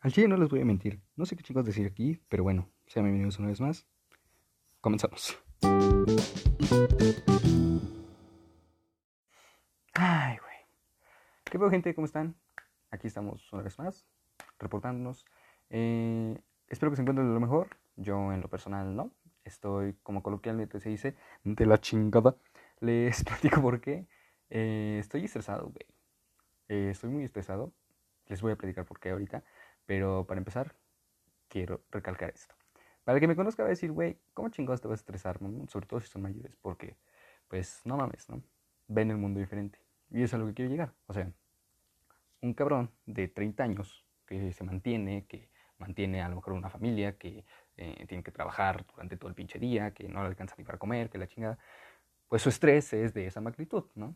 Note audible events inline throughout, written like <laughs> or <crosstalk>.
Al chile no les voy a mentir. No sé qué chicos decir aquí, pero bueno, sean bienvenidos una vez más. Comenzamos. Ay, güey. ¿Qué pedo, gente? ¿Cómo están? Aquí estamos una vez más, reportándonos. Eh, espero que se encuentren de lo mejor. Yo, en lo personal, no. Estoy, como coloquialmente se dice, de la chingada. Les <laughs> platico por qué. Eh, estoy estresado, güey. Eh, estoy muy estresado. Les voy a platicar por qué ahorita. Pero para empezar, quiero recalcar esto. Para el que me conozca va a decir, güey, ¿cómo chingados te vas a estresar? Sobre todo si son mayores, porque, pues, no mames, ¿no? Ven el mundo diferente. Y es a lo que quiero llegar. O sea, un cabrón de 30 años que se mantiene, que mantiene a lo mejor una familia, que eh, tiene que trabajar durante todo el pinche día, que no le alcanza ni para comer, que la chingada, pues su estrés es de esa magnitud, ¿no?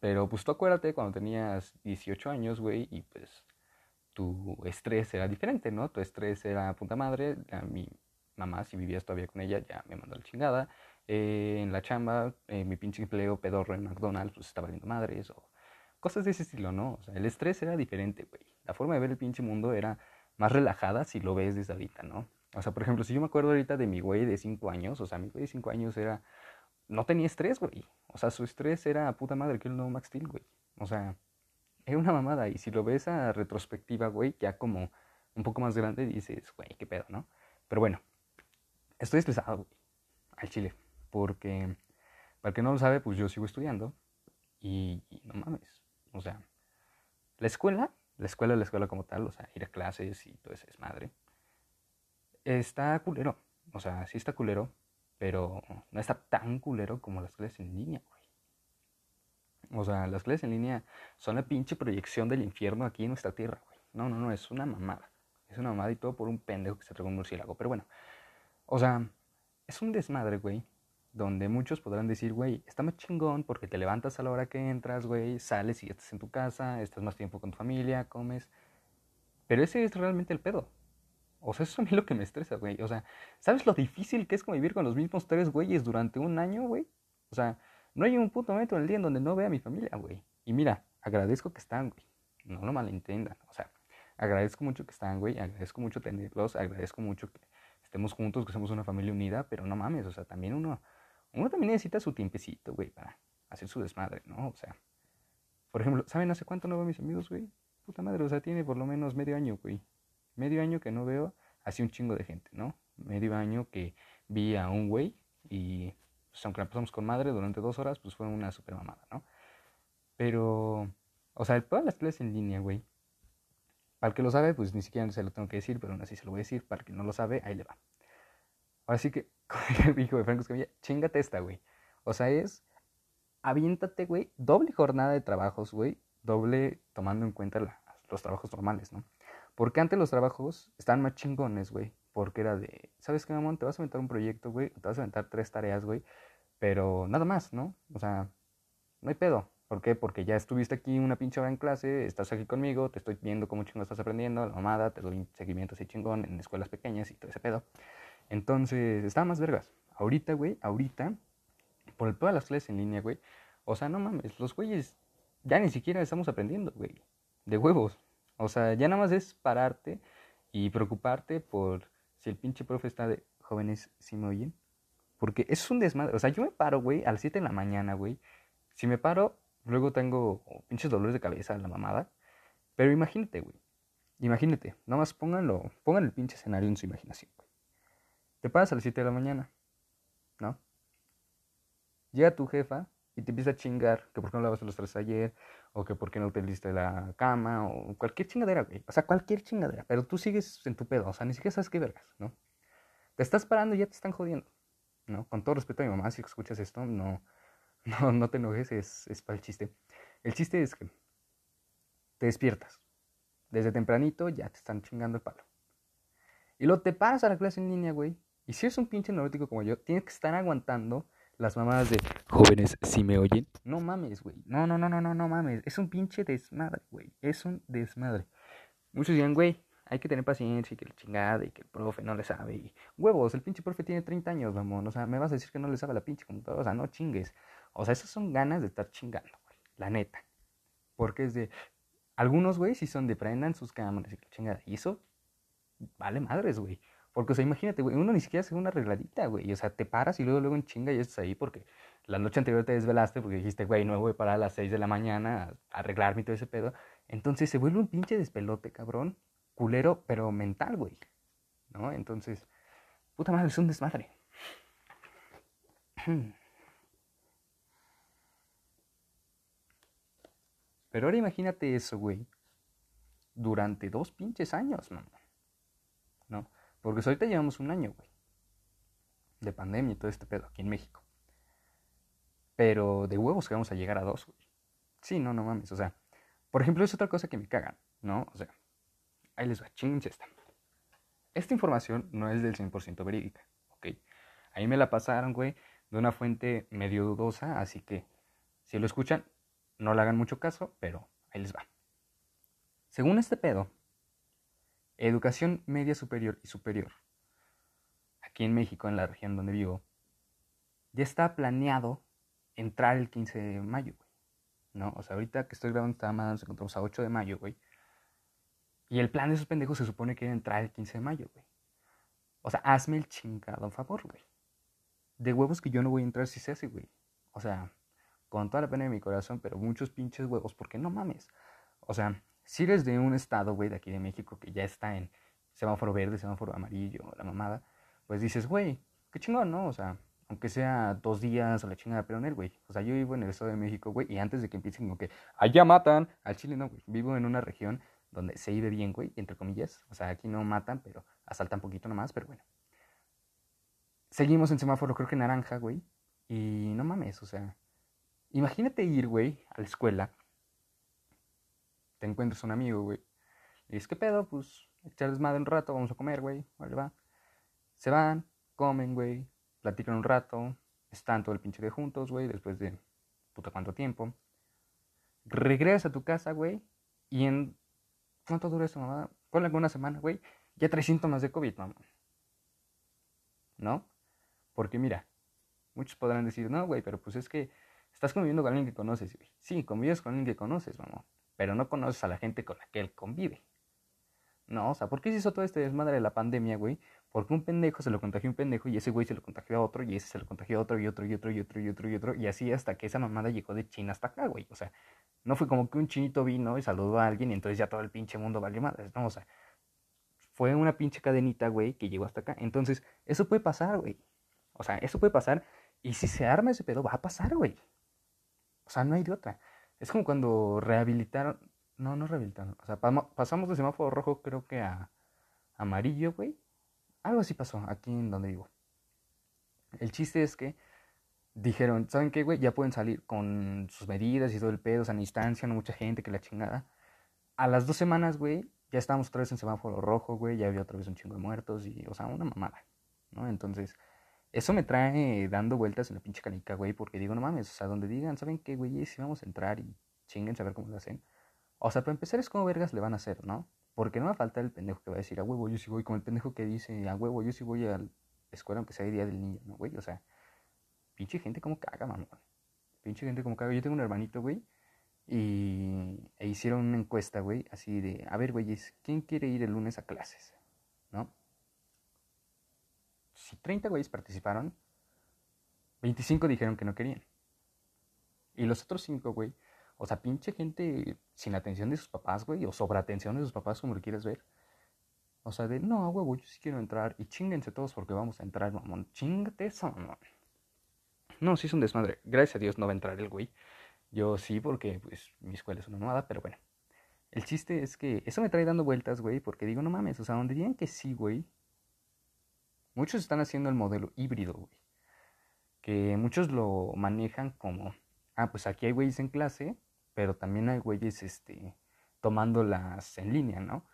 Pero pues tú acuérdate cuando tenías 18 años, güey, y pues tu estrés era diferente, ¿no? Tu estrés era puta madre, a mi mamá, si vivías todavía con ella, ya me mandó la chingada. Eh, en la chamba, eh, mi pinche empleo pedorro en McDonald's, pues estaba viendo madres o cosas de ese estilo, ¿no? O sea, el estrés era diferente, güey. La forma de ver el pinche mundo era más relajada si lo ves desde ahorita, ¿no? O sea, por ejemplo, si yo me acuerdo ahorita de mi güey de 5 años, o sea, mi güey de 5 años era... No tenía estrés, güey. O sea, su estrés era puta madre que el nuevo Max Steel, güey. O sea, es una mamada. Y si lo ves a retrospectiva, güey, ya como un poco más grande, dices, güey, qué pedo, ¿no? Pero bueno, estoy estresado, güey, al chile. Porque, para el que no lo sabe, pues yo sigo estudiando. Y, no mames. O sea, la escuela, la escuela, la escuela como tal, o sea, ir a clases y todo ese desmadre, está culero. O sea, sí está culero, pero no está tan culero como las clases en línea, güey. O sea, las clases en línea son la pinche proyección del infierno aquí en nuestra tierra, güey. No, no, no, es una mamada. Es una mamada y todo por un pendejo que se trae un murciélago. Pero bueno, o sea, es un desmadre, güey. Donde muchos podrán decir, güey, está más chingón porque te levantas a la hora que entras, güey, sales y estás en tu casa, estás más tiempo con tu familia, comes. Pero ese es realmente el pedo. O sea, eso es a mí lo que me estresa, güey. O sea, ¿sabes lo difícil que es convivir con los mismos tres güeyes durante un año, güey? O sea, no hay un puto momento en el día en donde no vea a mi familia, güey. Y mira, agradezco que están, güey. No lo malentendan. O sea, agradezco mucho que están, güey. Agradezco mucho tenerlos. Agradezco mucho que estemos juntos, que somos una familia unida. Pero no mames, o sea, también uno, uno también necesita su tiempecito, güey, para hacer su desmadre, ¿no? O sea, por ejemplo, ¿saben hace cuánto no veo a mis amigos, güey? Puta madre, o sea, tiene por lo menos medio año, güey. Medio año que no veo así un chingo de gente, ¿no? Medio año que vi a un güey y pues, aunque la pasamos con madre durante dos horas, pues fue una super mamada, ¿no? Pero, o sea, todas las clases en línea, güey. Para el que lo sabe, pues ni siquiera se lo tengo que decir, pero aún así se lo voy a decir. Para el que no lo sabe, ahí le va. Ahora sí que, <laughs> como dijo de Franco Escamilla, chingate esta, güey. O sea, es, aviéntate, güey, doble jornada de trabajos, güey, doble tomando en cuenta los trabajos normales, ¿no? Porque antes los trabajos estaban más chingones, güey. Porque era de, ¿sabes qué, mamón? Te vas a aventar un proyecto, güey. Te vas a aventar tres tareas, güey. Pero nada más, ¿no? O sea, no hay pedo. ¿Por qué? Porque ya estuviste aquí una pinche hora en clase, estás aquí conmigo, te estoy viendo cómo chingón estás aprendiendo, la mamada, te doy seguimiento así chingón en escuelas pequeñas y todo ese pedo. Entonces, está más vergas. Ahorita, güey, ahorita, por todas las clases en línea, güey, o sea, no mames, los güeyes ya ni siquiera estamos aprendiendo, güey, de huevos. O sea, ya nada más es pararte y preocuparte por si el pinche profe está de jóvenes, si me oyen. Porque es un desmadre. O sea, yo me paro, güey, a las 7 de la mañana, güey. Si me paro, luego tengo pinches dolores de cabeza, la mamada. Pero imagínate, güey. Imagínate. Nada más pónganlo, pongan el pinche escenario en su imaginación, güey. Te paras a las 7 de la mañana, ¿no? Llega tu jefa y te empieza a chingar que por qué no lavas los tres ayer, o que por qué no utilizaste la cama, o cualquier chingadera, güey. O sea, cualquier chingadera. Pero tú sigues en tu pedo, o sea, ni siquiera sabes qué vergas, ¿no? Te estás parando y ya te están jodiendo, ¿no? Con todo respeto a mi mamá, si escuchas esto, no, <laughs> no, no te enojes, es, es para el chiste. El chiste es que te despiertas. Desde tempranito ya te están chingando el palo. Y luego te paras a la clase en línea, güey. Y si eres un pinche neurótico como yo, tienes que estar aguantando las mamadas de jóvenes, si me oyen. No mames, güey. No, no, no, no, no, no mames. Es un pinche desmadre, güey. Es un desmadre. Muchos dirán, güey, hay que tener paciencia y que la chingada y que el profe no le sabe. Y huevos, el pinche profe tiene 30 años, mamón. O sea, me vas a decir que no le sabe la pinche computadora. O sea, no chingues. O sea, esas son ganas de estar chingando, güey. La neta. Porque es de. Algunos, güey, sí son de prendan sus cámaras y que chingada. Y eso vale madres, güey. Porque, o sea, imagínate, güey, uno ni siquiera hace una arregladita, güey. O sea, te paras y luego, luego en chinga y estás ahí porque la noche anterior te desvelaste porque dijiste, güey, no voy a parar a las 6 de la mañana a arreglarme y todo ese pedo. Entonces se vuelve un pinche despelote, cabrón. Culero, pero mental, güey. ¿No? Entonces, puta madre, es un desmadre. <clears throat> Pero ahora imagínate eso, güey. Durante dos pinches años, mamá. Porque ahorita llevamos un año, güey. De pandemia y todo este pedo aquí en México. Pero de huevos que vamos a llegar a dos, güey. Sí, no, no mames. O sea, por ejemplo, es otra cosa que me cagan, ¿no? O sea, ahí les va, chinche esta. Esta información no es del 100% verídica, ¿ok? Ahí me la pasaron, güey, de una fuente medio dudosa, así que si lo escuchan, no le hagan mucho caso, pero ahí les va. Según este pedo, educación media superior y superior, aquí en México, en la región donde vivo, ya está planeado entrar el 15 de mayo, güey. ¿No? O sea, ahorita que estoy grabando esta madre nos encontramos a 8 de mayo, güey. Y el plan de esos pendejos se supone que era entrar el 15 de mayo, güey. O sea, hazme el chingado favor, güey. De huevos que yo no voy a entrar si se hace, güey. O sea, con toda la pena de mi corazón, pero muchos pinches huevos, porque no mames. O sea, si eres de un estado, güey, de aquí de México, que ya está en semáforo verde, semáforo amarillo, la mamada, pues dices, güey, qué chingón, ¿no? O sea, aunque sea dos días o la chingada, pero en el, güey. O sea, yo vivo en el estado de México, güey, y antes de que empiecen como que allá matan al chile, no, güey. Vivo en una región donde se vive bien, güey, entre comillas. O sea, aquí no matan, pero asaltan poquito nomás, pero bueno. Seguimos en semáforo, creo que naranja, güey. Y no mames, o sea, Imagínate ir, güey, a la escuela. Te encuentras un amigo, güey. Y dices, ¿qué pedo? Pues echar desmadre un rato, vamos a comer, güey. Vale, va. Se van, comen, güey. Platican un rato. Están todo el pinche de juntos, güey, después de puta cuánto tiempo. Regresas a tu casa, güey. Y en. ¿Cuánto dura esa mamada? Ponle una semana, güey. Ya traes síntomas de COVID, mamá. ¿No? Porque mira, muchos podrán decir, no, güey, pero pues es que Estás conviviendo con alguien que conoces, güey. Sí, convives con alguien que conoces, mamá. Pero no conoces a la gente con la que él convive. No, o sea, ¿por qué se hizo todo este desmadre de la pandemia, güey? Porque un pendejo se lo contagió a un pendejo y ese güey se lo contagió a otro y ese se lo contagió a otro y otro y otro y otro y otro y otro y así hasta que esa mamada llegó de China hasta acá, güey. O sea, no fue como que un chinito vino y saludó a alguien y entonces ya todo el pinche mundo valió madres, no, o sea, fue una pinche cadenita, güey, que llegó hasta acá. Entonces, eso puede pasar, güey. O sea, eso puede pasar y si se arma ese pedo, va a pasar, güey. O sea, no hay de otra. Es como cuando rehabilitaron. No, no rehabilitaron. O sea, pasamos de semáforo rojo, creo que a amarillo, güey. Algo así pasó aquí en donde vivo. El chiste es que dijeron, ¿saben qué, güey? Ya pueden salir con sus medidas y todo el pedo, sea, distancia, no mucha gente, que la chingada. A las dos semanas, güey, ya estábamos otra vez en semáforo rojo, güey, ya había otra vez un chingo de muertos y, o sea, una mamada, ¿no? Entonces, eso me trae dando vueltas en la pinche canica, güey, porque digo, no mames, o sea, donde digan, ¿saben qué, güey? Si vamos a entrar y chinguen, saber cómo lo hacen. O sea, para empezar es como vergas le van a hacer, ¿no? Porque no va a faltar el pendejo que va a decir, a huevo, yo sí voy, como el pendejo que dice, a huevo, yo sí voy a la escuela aunque sea el día del niño, ¿no, güey? O sea, pinche gente como caga, mamón. Pinche gente como caga. Yo tengo un hermanito, güey, y e hicieron una encuesta, güey, así de, a ver, güey, ¿quién quiere ir el lunes a clases? ¿No? Si 30 güeyes participaron, 25 dijeron que no querían. Y los otros 5, güey, o sea, pinche gente sin atención de sus papás, güey, o sobre atención de sus papás, como lo quieras ver. O sea, de, no, güey, yo sí quiero entrar. Y chinguense todos porque vamos a entrar, mamón. Chingate eso, mamón. No, sí es un desmadre. Gracias a Dios no va a entrar el güey. Yo sí, porque, pues, mi escuela es una mamada, pero bueno. El chiste es que eso me trae dando vueltas, güey, porque digo, no mames, o sea, donde digan que sí, güey, Muchos están haciendo el modelo híbrido, güey. Que muchos lo manejan como, ah, pues aquí hay güeyes en clase, pero también hay güeyes este, tomándolas en línea, ¿no?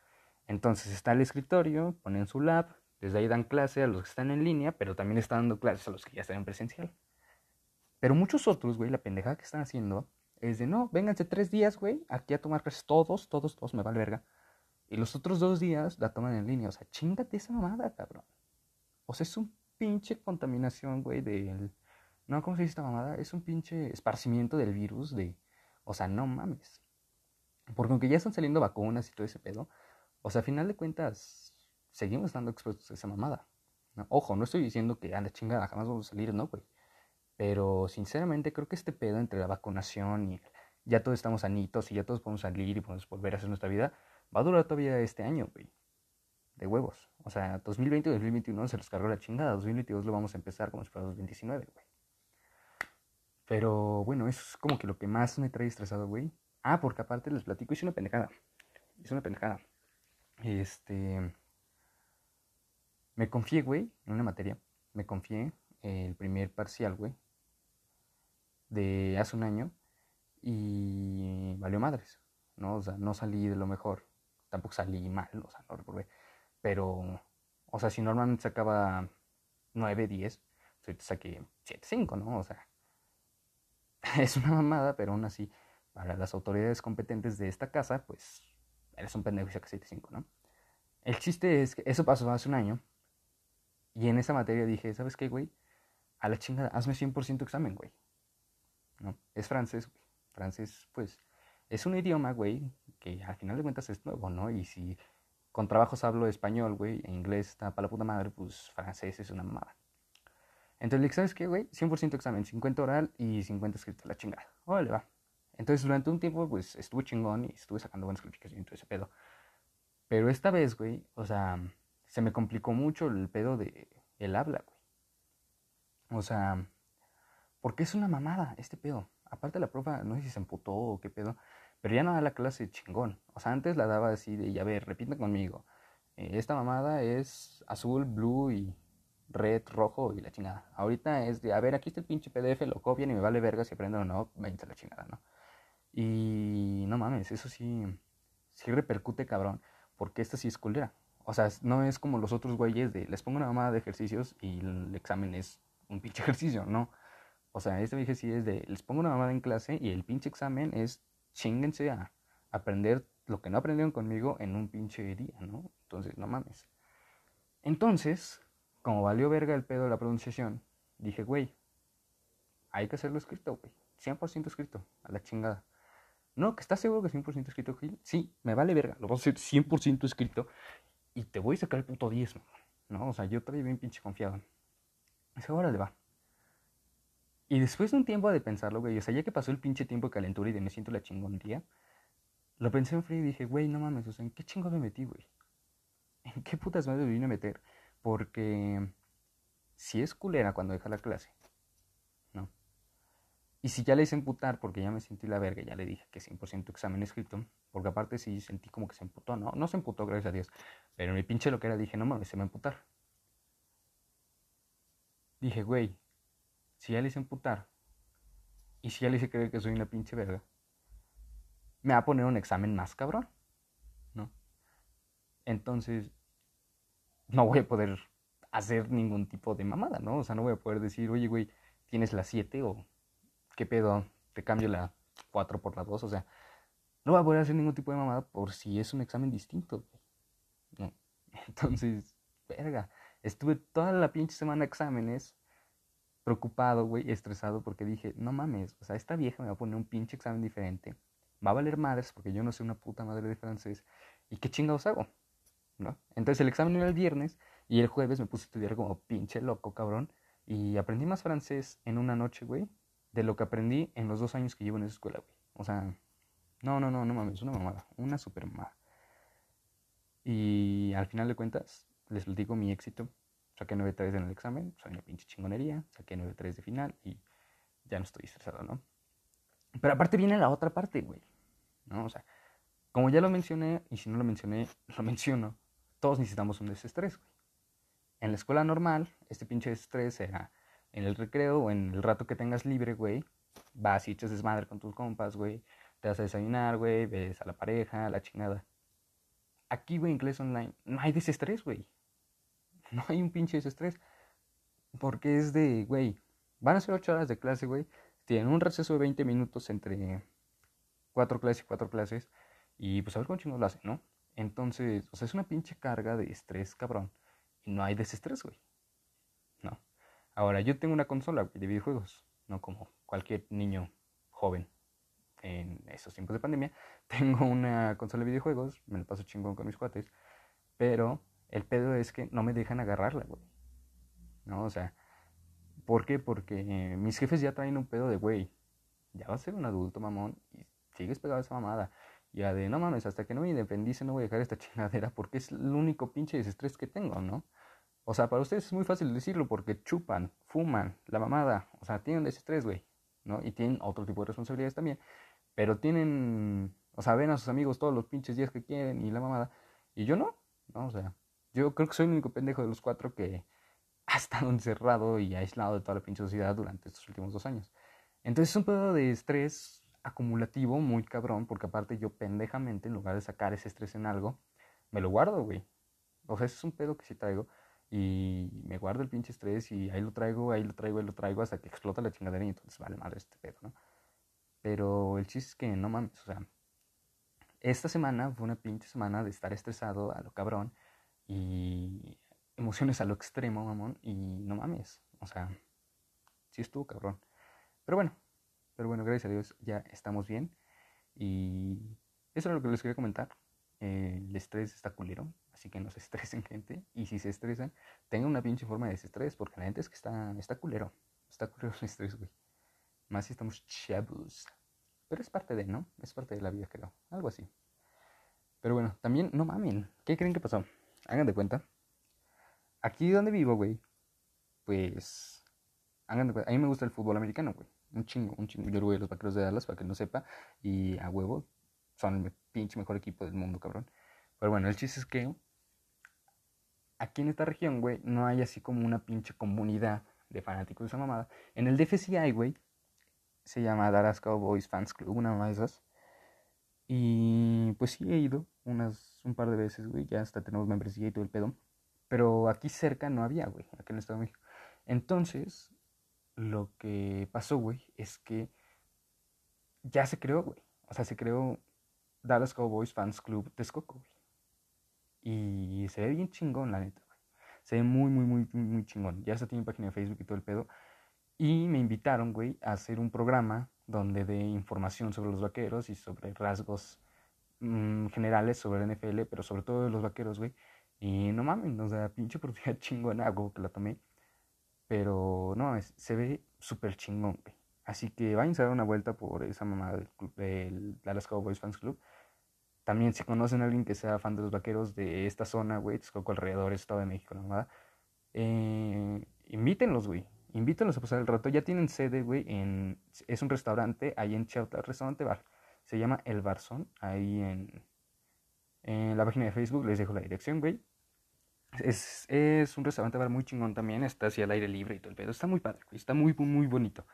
Entonces está el escritorio, ponen su lab, desde ahí dan clase a los que están en línea, pero también están dando clases a los que ya están en presencial. Pero muchos otros, güey, la pendejada que están haciendo es de, no, vénganse tres días, güey, aquí a tomar clases todos, todos, todos, me vale verga. Y los otros dos días la toman en línea. O sea, chingate esa mamada, cabrón. O sea, es un pinche contaminación, güey, del... No, ¿cómo se dice esta mamada? Es un pinche esparcimiento del virus de... O sea, no mames. Porque aunque ya están saliendo vacunas y todo ese pedo, o sea, a final de cuentas, seguimos estando expuestos a esa mamada. Ojo, no estoy diciendo que anda chingada, jamás vamos a salir, no, güey. Pero sinceramente creo que este pedo entre la vacunación y ya todos estamos sanitos y ya todos podemos salir y podemos volver a hacer nuestra vida, va a durar todavía este año, güey. De huevos. O sea, 2020 y 2021 se los cargó la chingada. 2022 lo vamos a empezar como si fuera 2019, güey. Pero bueno, eso es como que lo que más me trae estresado, güey. Ah, porque aparte les platico, hice una pendejada. Hice una pendejada. Este. Me confié, güey, en una materia. Me confié el primer parcial, güey. De hace un año. Y valió madres. ¿No? O sea, no salí de lo mejor. Tampoco salí mal, o sea, no reprobé. Pero, o sea, si normalmente sacaba 9, 10, ahorita saqué 7, 5, ¿no? O sea, <laughs> es una mamada, pero aún así, para las autoridades competentes de esta casa, pues eres un pendejo y sacas 7-5, ¿no? El chiste es que eso pasó hace un año. Y en esa materia dije, ¿sabes qué, güey? A la chingada, hazme 100% examen, güey. ¿No? Es francés, güey. Francés, pues, es un idioma, güey, que al final de cuentas es nuevo, ¿no? Y si con trabajos hablo español, güey, e inglés está para la puta madre, pues francés es una mamada. Entonces ¿sabes qué, güey? 100% examen, 50 oral y 50 escrito, la chingada. Órale, va. Entonces durante un tiempo, pues estuve chingón y estuve sacando buenas calificaciones y todo ese pedo. Pero esta vez, güey, o sea, se me complicó mucho el pedo de el habla, güey. O sea, porque es una mamada este pedo. Aparte la profa, no sé si se emputó o qué pedo, pero ya no da la clase chingón. O sea, antes la daba así de, ya ver, repita conmigo. Eh, esta mamada es azul, blue y red, rojo y la chingada. Ahorita es de, a ver, aquí está el pinche PDF, lo copian y me vale verga si aprenden o no, váyanse la chingada, ¿no? Y no mames, eso sí, sí repercute cabrón, porque esta sí es culera. O sea, no es como los otros güeyes de, les pongo una mamada de ejercicios y el examen es un pinche <laughs> ejercicio, no. O sea, este dije sí es de, les pongo una mamada en clase y el pinche examen es, chinguense a aprender lo que no aprendieron conmigo en un pinche día, ¿no? Entonces, no mames. Entonces, como valió verga el pedo de la pronunciación, dije, güey, hay que hacerlo escrito, güey. 100% escrito, a la chingada. No, que estás seguro que 100% escrito, Gil. Sí, me vale verga, lo vas a hacer 100% escrito y te voy a sacar el puto 10, ¿no? O sea, yo todavía bien pinche confiado. Esa hora le va. Y después de un tiempo de pensarlo, güey, o sea, ya que pasó el pinche tiempo de calentura y de me siento la día, lo pensé en frío y dije, güey, no mames, o sea, ¿en qué chingo me metí, güey? <laughs> ¿En qué putas madre me vine a meter? Porque si es culera cuando deja la clase, ¿no? Y si ya le hice emputar porque ya me sentí la verga, ya le dije que 100% examen escrito, porque aparte sí sentí como que se emputó, ¿no? No se emputó, gracias a Dios, pero mi pinche lo que era dije, no mames, se me emputar. Dije, güey, si le hice emputar, y si le hice creer que soy una pinche verga, me va a poner un examen más cabrón, ¿no? Entonces, no voy a poder hacer ningún tipo de mamada, ¿no? O sea, no voy a poder decir, oye, güey, tienes la 7 o qué pedo, te cambio la 4 por la 2, o sea, no voy a poder hacer ningún tipo de mamada por si es un examen distinto, ¿no? <laughs> Entonces, verga, estuve toda la pinche semana de exámenes preocupado, güey, estresado porque dije, no mames, o sea, esta vieja me va a poner un pinche examen diferente, va a valer madres porque yo no sé una puta madre de francés, ¿y qué chingados hago? Entonces el examen era el viernes y el jueves me puse a estudiar como pinche loco, cabrón. Y aprendí más francés en una noche, güey, de lo que aprendí en los dos años que llevo en esa escuela, güey. O sea, no, no, no, no mames, una mamada, una super mamada. Y al final de cuentas, les digo mi éxito. Saqué 9.3 en el examen, soy una pinche chingonería, saqué 9.3 de final y ya no estoy estresado, ¿no? Pero aparte viene la otra parte, güey. ¿No? O sea, como ya lo mencioné, y si no lo mencioné, <laughs> lo menciono todos necesitamos un desestrés, güey. En la escuela normal, este pinche estrés sea en el recreo o en el rato que tengas libre, güey. Vas y echas desmadre con tus compas, güey. Te vas a desayunar, güey. Ves a la pareja, la chingada. Aquí, güey, clase online, no hay desestrés, güey. <laughs> No hay un pinche desestrés. Porque es de, güey, van a ser ocho horas de clase, güey. Tienen un receso de 20 minutos entre cuatro clases y cuatro clases. Y pues a ver cómo chingos lo hacen, ¿no? Entonces, o sea, es una pinche carga de estrés, cabrón. Y no hay desestrés, güey. No. Ahora, yo tengo una consola de videojuegos, no como cualquier niño joven en esos tiempos de pandemia. <laughs> Tengo una consola de videojuegos, me lo paso chingón con mis cuates, pero El pedo es que no me dejan agarrarla, güey. ¿No? O sea, ¿por qué? Porque mis jefes ya traen un pedo de, güey, ya vas a ser un adulto, mamón, y sigues pegado a esa mamada. Ya de, no mames, hasta que no me independice no voy a dejar esta <laughs> chingadera porque es el único pinche desestrés que tengo, ¿no? O sea, para ustedes es muy fácil decirlo porque chupan, fuman, la mamada, o sea, tienen desestrés, güey, ¿no? Y tienen otro tipo de responsabilidades también, pero tienen, o sea, ven a sus amigos todos los pinches días que quieren y la mamada, y yo no, ¿no? O sea, yo creo que soy el único pendejo de los cuatro que <laughs> ha estado encerrado y aislado de toda la pinche sociedad durante estos últimos dos años. Entonces es un pedo de estrés acumulativo muy cabrón, porque aparte yo pendejamente, en lugar de sacar ese estrés en algo, me lo guardo, güey. O sea, es un pedo que sí traigo y me guardo el pinche estrés y ahí lo traigo, ahí lo traigo, ahí lo traigo hasta que explota la chingadera y entonces vale madre este pedo, ¿no? Pero el chiste es que no mames, o sea, esta semana fue una pinche semana de estar estresado a lo cabrón y emociones a lo extremo, mamón, y no mames, o sea, sí estuvo cabrón. Pero bueno, pero bueno, gracias a Dios ya estamos bien. Y eso es lo que les quería comentar. el estrés está culero, así que no se <laughs> estresen, gente. Y si se estresan, tengan una pinche forma de desestrés, porque la gente es que está, está culero. Está culero el estrés, güey. Más si estamos chavos. Pero es parte de, ¿no? Es parte de la vida, creo. Algo así. Pero bueno, también, no mamen. ¿Qué creen que pasó? Hagan de cuenta. Aquí donde vivo, güey, pues. Hagan de cuenta. A mí me gusta el fútbol americano, güey un chingo, un chingo. Yo voy a los vaqueros de Dallas para que no sepa. Y a huevo, son el pinche mejor equipo del mundo, cabrón. Pero bueno, el chiste es que aquí en esta región, güey, no hay así como una pinche comunidad de fanáticos de esa mamada. En el DFC hay, güey, se llama Dallas Cowboys Fans Club, una de esas. Y pues sí he ido unas, un par de veces, güey, ya hasta tenemos membresía y todo el pedo. Pero aquí cerca no había, güey, aquí en el Estado de México. Entonces, lo que pasó, güey, es que ya se creó, güey. O sea, se creó Dallas Cowboys Fans Club Texcoco, güey. Y se ve bien chingón, la neta, güey. Se ve muy, muy, muy, muy chingón. Ya se tiene página de Facebook y todo el pedo. Y me invitaron, güey, a hacer un programa donde dé información sobre los vaqueros y sobre rasgos mm, generales sobre el NFL, pero sobre todo de los vaqueros, güey. Y no mames, o sea, pinche oportunidad <laughs> chingona, algo que la tomé. Pero no, se ve súper chingón, güey. Así que vayan a dar una vuelta por esa mamada del, club, del Dallas Cowboys Fans Club. También si conocen a alguien que sea fan de los vaqueros de esta zona, güey, Texcoco alrededor, Estado de México, la mamada. Eh, invítenlos, güey. Invítenlos a pasar el rato. Ya tienen sede, güey, en... Es un restaurante ahí en Chauta, restaurante bar. Se llama El Barzón, ahí en... En la página de Facebook les dejo la dirección, güey. Es, es un restaurante bar muy chingón también, está así al aire libre y todo el pedo. Está muy padre, está muy, muy bonito.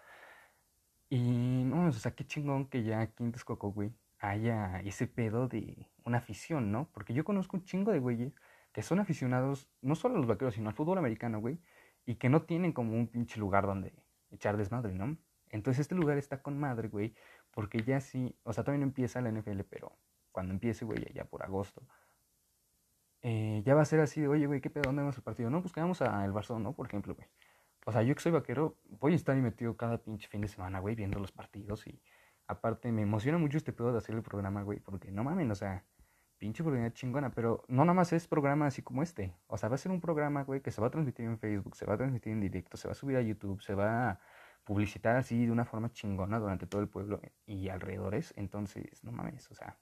Y no, o sea, qué chingón que ya aquí en Texcoco, güey, haya ese pedo de una afición, ¿no? Porque yo conozco un chingo de güeyes que son aficionados no solo a los vaqueros, sino al fútbol americano, güey, y que no tienen como un pinche lugar donde echar desmadre, ¿no? Entonces este lugar está con madre, güey, porque ya sí, o sea, todavía no empieza la NFL, pero cuando empiece, güey, ya por agosto, eh, ya va a ser así de, oye, güey, ¿qué pedo? ¿Dónde vamos el partido? No, pues quedamos a El Barzón, ¿no? Por ejemplo, güey. O sea, yo que soy vaquero, voy a estar ahí metido cada pinche fin de semana, güey, viendo los partidos y aparte me emociona mucho este pedo de hacer el programa, güey, porque no mames, o sea, pinche oportunidad chingona, pero no nada más es programa así como este. O sea, va a ser un programa, güey, que se va a transmitir en Facebook, se va a transmitir en directo, se va a subir a YouTube, se va a publicitar así de una forma chingona durante todo el pueblo y alrededores. Entonces, no mames, o sea,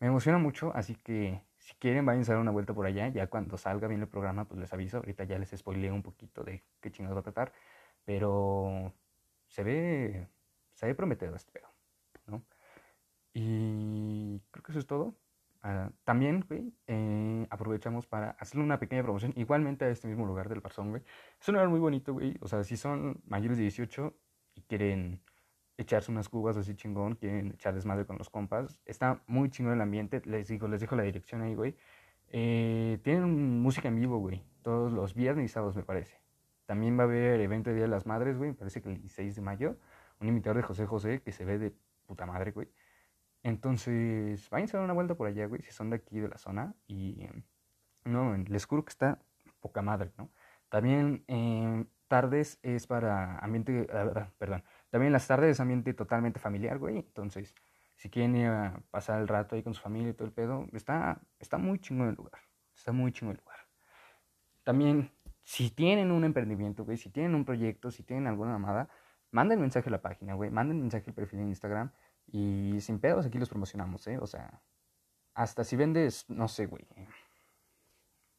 me emociona mucho, así que si quieren vayan a dar una vuelta por allá, ya cuando salga bien el programa pues les aviso, ahorita ya les spoileé un poquito de qué chingados va a tratar, pero se ve, se ve prometedor este pedo, ¿no? Y creo que eso es todo. Ah, también, güey, eh, aprovechamos para hacerle una pequeña promoción, igualmente a este mismo lugar del Barzón, güey. Es un lugar muy bonito, güey, o sea, si son mayores de 18 y quieren echarse unas cubas así chingón, quieren echar desmadre con los compas. Está muy chingón el ambiente, les digo, les dejo la dirección ahí, güey. Eh, tienen música en vivo, güey, todos los viernes y sábados, me parece. También va a haber evento de Día de las Madres, güey, me parece que el 16 de mayo. Un imitador de José José que se ve de puta madre, güey. Entonces, vayan a dar una vuelta por allá, güey, si son de aquí de la zona. Y no, les juro que está poca madre, ¿no? También eh, tardes es para ambiente, ah, perdón, también las tardes es ambiente totalmente familiar, güey. Entonces, si quieren ir a pasar el rato ahí con su familia y todo el pedo, está, está muy chingón el lugar. Está muy chingo el lugar. También, si tienen un emprendimiento, güey, si tienen un proyecto, si tienen alguna mamada, manden mensaje a la página, güey, manden mensaje al perfil de Instagram y sin pedos aquí los promocionamos, ¿eh? O sea, hasta si vendes, no sé, güey,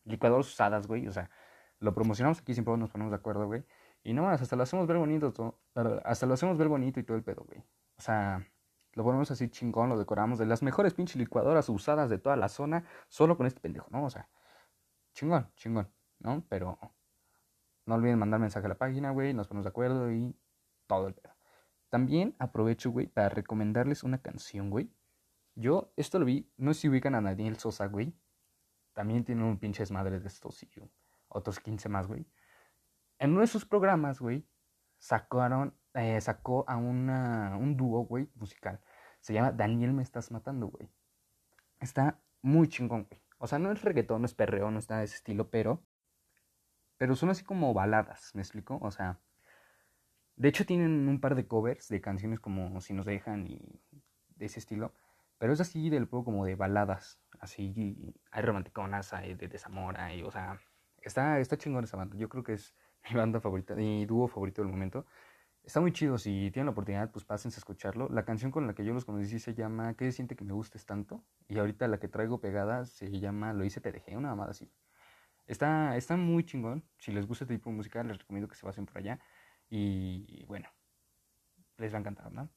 licuadoras usadas, güey, o sea, lo promocionamos aquí, siempre nos ponemos de acuerdo, güey. Y no más, hasta lo hacemos ver bonito, todo, hasta lo hacemos ver bonito y todo el pedo, güey. O sea, lo ponemos así chingón, lo decoramos de las mejores pinches licuadoras usadas de toda la zona, solo con este pendejo, ¿no? O sea, chingón, chingón, ¿no? Pero no olviden mandar mensaje a la página, güey, nos ponemos de acuerdo y todo el pedo. También aprovecho, güey, para recomendarles una canción, güey. Yo esto lo vi, no sé si ubican a Daniel Sosa, güey. También tiene un pinche madre de estos y otros 15 más, güey. En uno de sus programas, güey, sacaron, eh, sacó a una, un dúo, güey, musical. Se llama Daniel Me Estás Matando, güey. Está muy chingón, güey. O sea, no es reggaetón, no es perreo, no está de ese estilo, pero... Pero son así como baladas, ¿me explico? O sea, de hecho, tienen un par de covers de canciones como Si nos dejan y de ese estilo. Pero es así del poco como de baladas. Así hay romanticonas, hay de desamor, hay, o sea, está, está chingón esa banda. Yo creo que es <laughs> mi banda favorita, mi dúo favorito del momento. Está muy chido, si tienen la oportunidad, pues pásense a escucharlo. La canción con la que yo los conocí se llama ¿Qué siente que me gustes tanto? Y ahorita la que traigo pegada se llama Lo hice te dejé, una mamada así. Está, está muy chingón. Si les gusta este tipo de música, les recomiendo que se pasen por allá. Y bueno, les va a encantar, ¿no?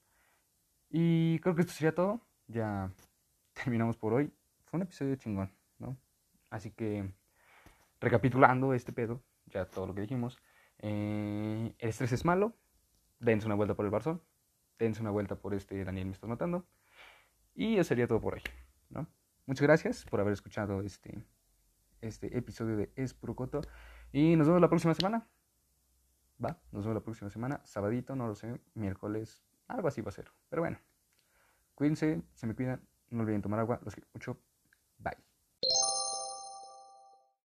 Y creo que esto sería todo. Ya terminamos por hoy. Fue un episodio chingón, ¿no? Así que, recapitulando este pedo, ya todo lo que dijimos. Eh, el estrés es malo. Dense una vuelta por el Barzón. Dense una vuelta por este Daniel Me Estás Matando. Y eso sería todo por hoy, ¿no? Muchas gracias por haber escuchado este, este episodio de Es Y nos vemos la próxima semana. Va, nos vemos la próxima semana. Sabadito, no lo sé. Miércoles, algo así va a ser. Pero bueno, cuídense, se me cuidan. No olviden tomar agua. Los quiero mucho. Bye.